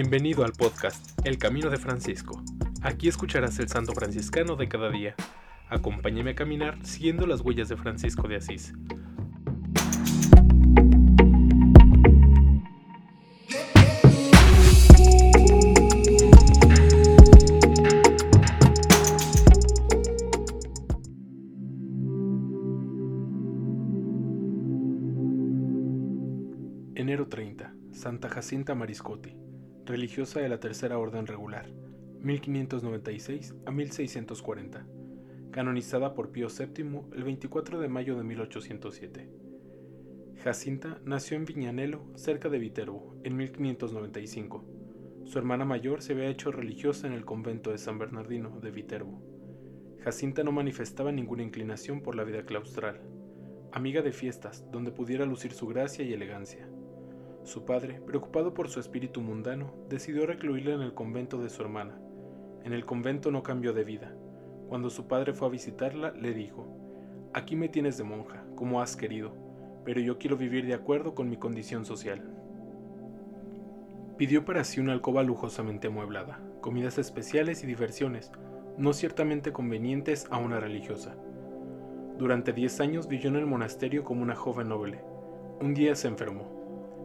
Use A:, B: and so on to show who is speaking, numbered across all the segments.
A: Bienvenido al podcast El Camino de Francisco. Aquí escucharás el santo franciscano de cada día. Acompáñame a caminar siguiendo las huellas de Francisco de Asís. Enero 30. Santa Jacinta Mariscotti religiosa de la Tercera Orden Regular, 1596 a 1640, canonizada por Pío VII el 24 de mayo de 1807. Jacinta nació en Viñanelo, cerca de Viterbo, en 1595. Su hermana mayor se había hecho religiosa en el convento de San Bernardino de Viterbo. Jacinta no manifestaba ninguna inclinación por la vida claustral, amiga de fiestas donde pudiera lucir su gracia y elegancia. Su padre, preocupado por su espíritu mundano, decidió recluirla en el convento de su hermana. En el convento no cambió de vida. Cuando su padre fue a visitarla, le dijo, Aquí me tienes de monja, como has querido, pero yo quiero vivir de acuerdo con mi condición social. Pidió para sí una alcoba lujosamente amueblada, comidas especiales y diversiones, no ciertamente convenientes a una religiosa. Durante diez años vivió en el monasterio como una joven noble. Un día se enfermó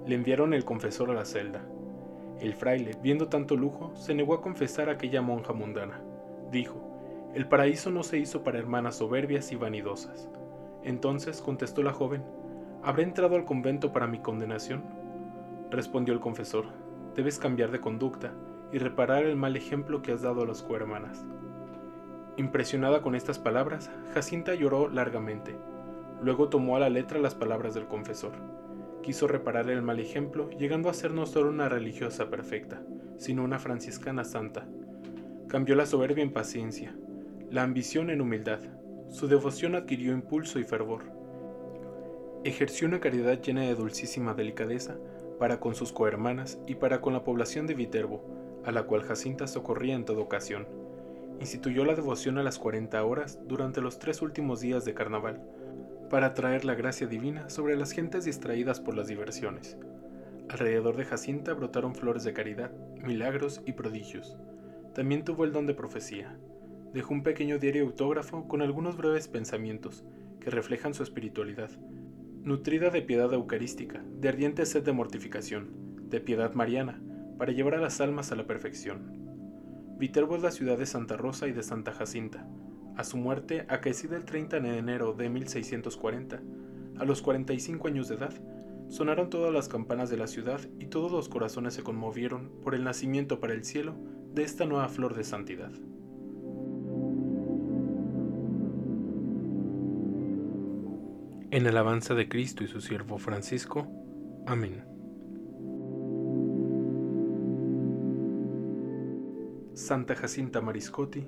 A: le enviaron el confesor a la celda. El fraile, viendo tanto lujo, se negó a confesar a aquella monja mundana. Dijo, el paraíso no se hizo para hermanas soberbias y vanidosas. Entonces contestó la joven, ¿habré entrado al convento para mi condenación? Respondió el confesor, debes cambiar de conducta y reparar el mal ejemplo que has dado a las cohermanas. Impresionada con estas palabras, Jacinta lloró largamente. Luego tomó a la letra las palabras del confesor quiso reparar el mal ejemplo, llegando a ser no solo una religiosa perfecta, sino una franciscana santa. Cambió la soberbia en paciencia, la ambición en humildad, su devoción adquirió impulso y fervor. Ejerció una caridad llena de dulcísima delicadeza para con sus cohermanas y para con la población de Viterbo, a la cual Jacinta socorría en toda ocasión. Instituyó la devoción a las 40 horas durante los tres últimos días de carnaval, para traer la gracia divina sobre las gentes distraídas por las diversiones. Alrededor de Jacinta brotaron flores de caridad, milagros y prodigios. También tuvo el don de profecía. Dejó un pequeño diario autógrafo con algunos breves pensamientos que reflejan su espiritualidad, nutrida de piedad eucarística, de ardiente sed de mortificación, de piedad mariana, para llevar a las almas a la perfección. Viterbo es la ciudad de Santa Rosa y de Santa Jacinta, a su muerte, acaecida el 30 de enero de 1640, a los 45 años de edad, sonaron todas las campanas de la ciudad y todos los corazones se conmovieron por el nacimiento para el cielo de esta nueva flor de santidad. En alabanza de Cristo y su siervo Francisco. Amén. Santa Jacinta Mariscotti,